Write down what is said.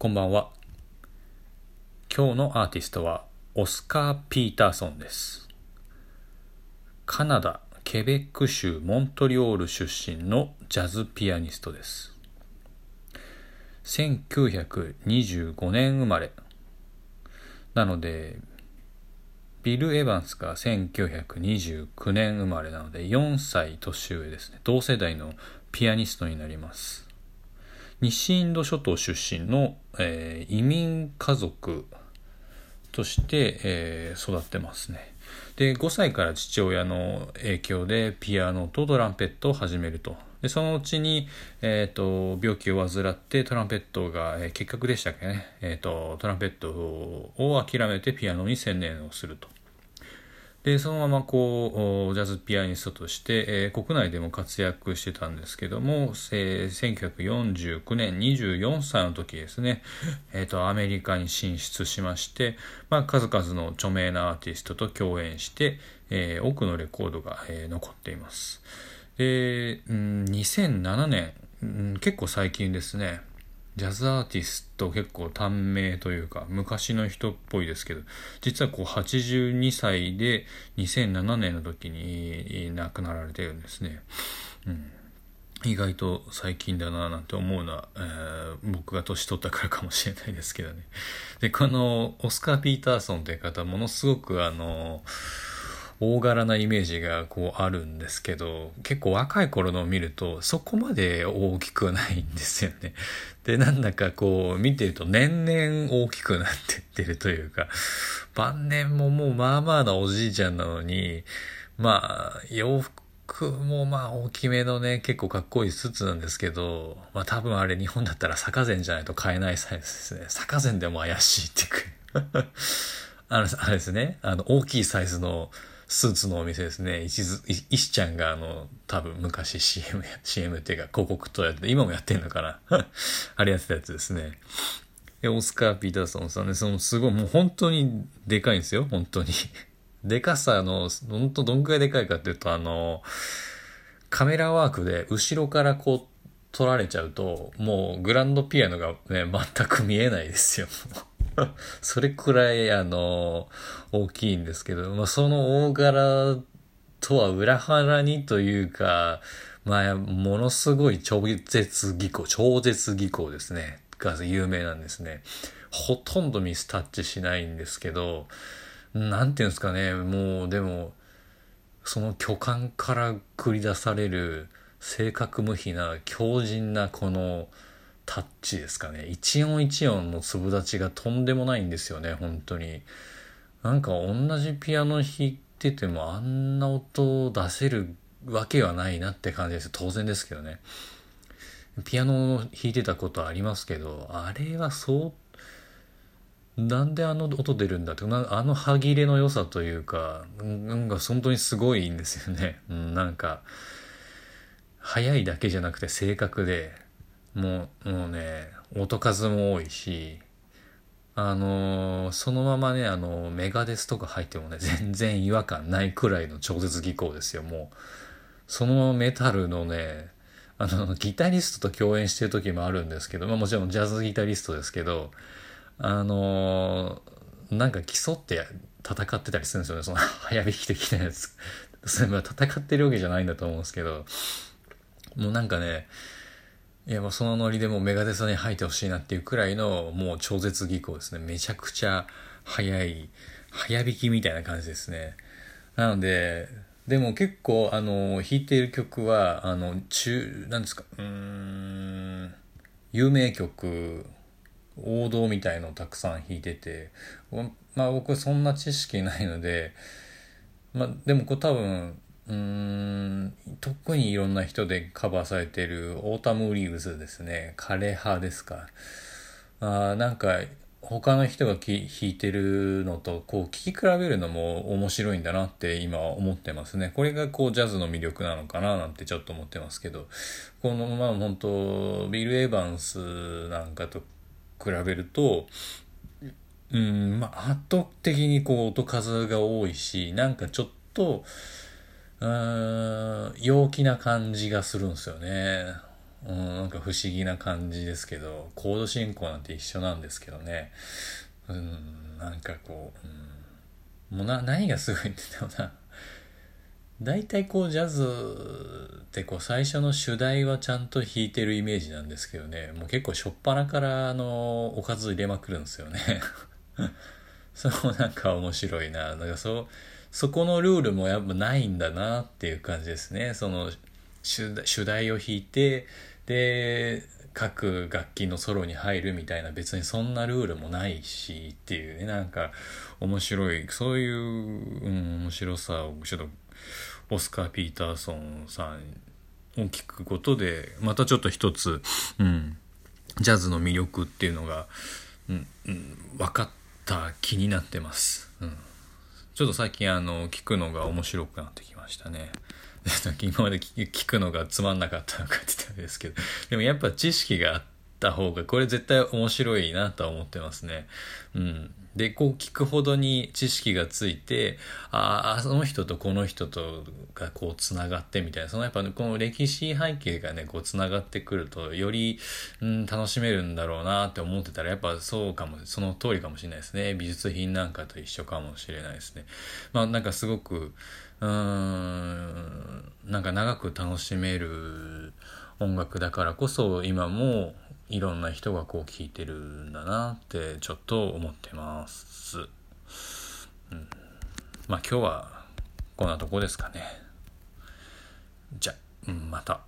こんばんは。今日のアーティストはオスカー・ピーターソンです。カナダ・ケベック州モントリオール出身のジャズピアニストです。1925年生まれ。なので、ビル・エヴァンスが1929年生まれなので4歳年上ですね。同世代のピアニストになります。西インド諸島出身の、えー移民家族として、えー育ってますね。で、5歳から父親の影響でピアノとトランペットを始めると。で、そのうちに、えっ、と、病気を患ってトランペットが、えー結核でしたっけね。えっ、と、トランペットを諦めてピアノに専念をすると。でそのままこうジャズピアニストとして、えー国内でも活躍してたんですけども、えー1949年24歳の時ですね、えーとアメリカに進出しまして、まあ、数々の著名なアーティストと共演して、えー多くのレコードが、えー残っています。で、うん、2007年、うん結構最近ですねジャズアーティスト結構短命というか昔の人っぽいですけど実はこう82歳で2007年の時に亡くなられてるんですね、うん、意外と最近だななんて思うのは、えー僕が年取ったからかもしれないですけどね。でこのオスカー・ピーターソンという方ものすごくあの大柄なイメージがこうあるんですけど結構若い頃のを見るとそこまで大きくないんですよね。でなんだかこう見てると年々大きくなってってるというか晩年ももうまあまあなおじいちゃんなのにまあ洋服もまあ大きめのね結構かっこいいスーツなんですけどまあ多分あれ日本だったら坂膳じゃないと買えないサイズですね坂膳でも怪しいっていうか あの、あれですね。あの、大きいサイズのスーツのお店ですね。石津、い石ちゃんがあの、多分昔 CM、CM っていうか広告とやって、今もやってんのかな？あれやってたやつですね。で、オスカー・ピーターソンさんね、そのすごい、もう本当にでかいんですよ。本当に。でかさの、本当どんくらいでかいかっていうと、あの、カメラワークで後ろからこう撮られちゃうと、もうグランドピアノがね、全く見えないですよ。それくらい、あの、大きいんですけど、まあ、その大柄とは裏腹にというか、まあ、ものすごい超絶技巧、超絶技巧ですね。が有名なんですね。ほとんどミスタッチしないんですけど、なんていうんですかね、もう、でも、その巨漢から繰り出される正確無比な強靭なこのタッチですかね。一音一音の粒立ちがとんでもないんですよね本当に。なんか同じピアノ弾いててもあんな音を出せるわけはないなって感じです。当然ですけどね。ピアノを弾いてたことありますけどあれはそうなんであの音出るんだってあの歯切れの良さというかなんか本当にすごいんですよね、うん、なんか速いだけじゃなくて正確でもうもうね音数も多いしあのーそのままねあのメガデスとか入ってもね 全然違和感ないくらいの超絶技巧ですよもう。そのままメタルのねあのギタリストと共演してる時もあるんですけど、まあ、もちろんジャズギタリストですけどあのーなんか競って戦ってたりするんですよね。その 早弾き的なやつ。それは戦ってるわけじゃないんだと思うんですけどもうなんかねいやもうそのノリでもメガデスに入ってほしいなっていうくらいのもう超絶技巧ですね。めちゃくちゃ早い早弾きみたいな感じですね。なのででも結構あの弾いている曲はあの中なんですかうん有名曲王道みたいのをたくさん弾いててまあ僕そんな知識ないのでまあでもこう多分うん特にいろんな人でカバーされてる Autumn Leaves ですね。枯葉ですか。あーなんか他の人がき弾いてるのとこう聴き比べるのも面白いんだなって今思ってますね。これがこうジャズの魅力なのかななんてちょっと思ってますけど。このまあ本当ビル・エヴァンスなんかと比べるとうんまあ圧倒的にこう音数が多いしなんかちょっと陽気な感じがするんですよね。うん、なんか不思議な感じですけどコード進行なんて一緒なんですけどね。うんなんかこう、うん、もうな何がすごいって言ってもな。大体こうジャズってこう最初の主題はちゃんと弾いてるイメージなんですけどね。もう結構初っ端からあのおかず入れまくるんですよね。そうなんか面白いな。なんかそうそこのルールもやっぱないんだなっていう感じですね。その主題を弾いてで各楽器のソロに入るみたいな別にそんなルールもないしっていうね。なんか面白いそういう、うん、面白さをちょっとオスカー・ピーターソンさんを聞くことでまたちょっと一つ、うん、ジャズの魅力っていうのが、うんうん、分かった気になってます。うん。ちょっと最近あの聞くのが面白くなってきましたね。今まで聞くのがつまんなかったのかって言ったんですけど、でもやっぱ知識があった方が、これ絶対面白いなとは思ってますね。うん。で、こう聞くほどに知識がついて、ああ、その人とこの人とがこうつながってみたいな、そのやっぱこの歴史背景がね、こうつながってくると、より、うん、楽しめるんだろうなって思ってたら、やっぱそうかも、その通りかもしれないですね。美術品なんかと一緒かもしれないですね。まあなんかすごく、うーん、なんか長く楽しめる音楽だからこそ今もいろんな人がこう聞いてるんだなってちょっと思ってます。うん、まあ今日はこんなとこですかね。じゃ、また。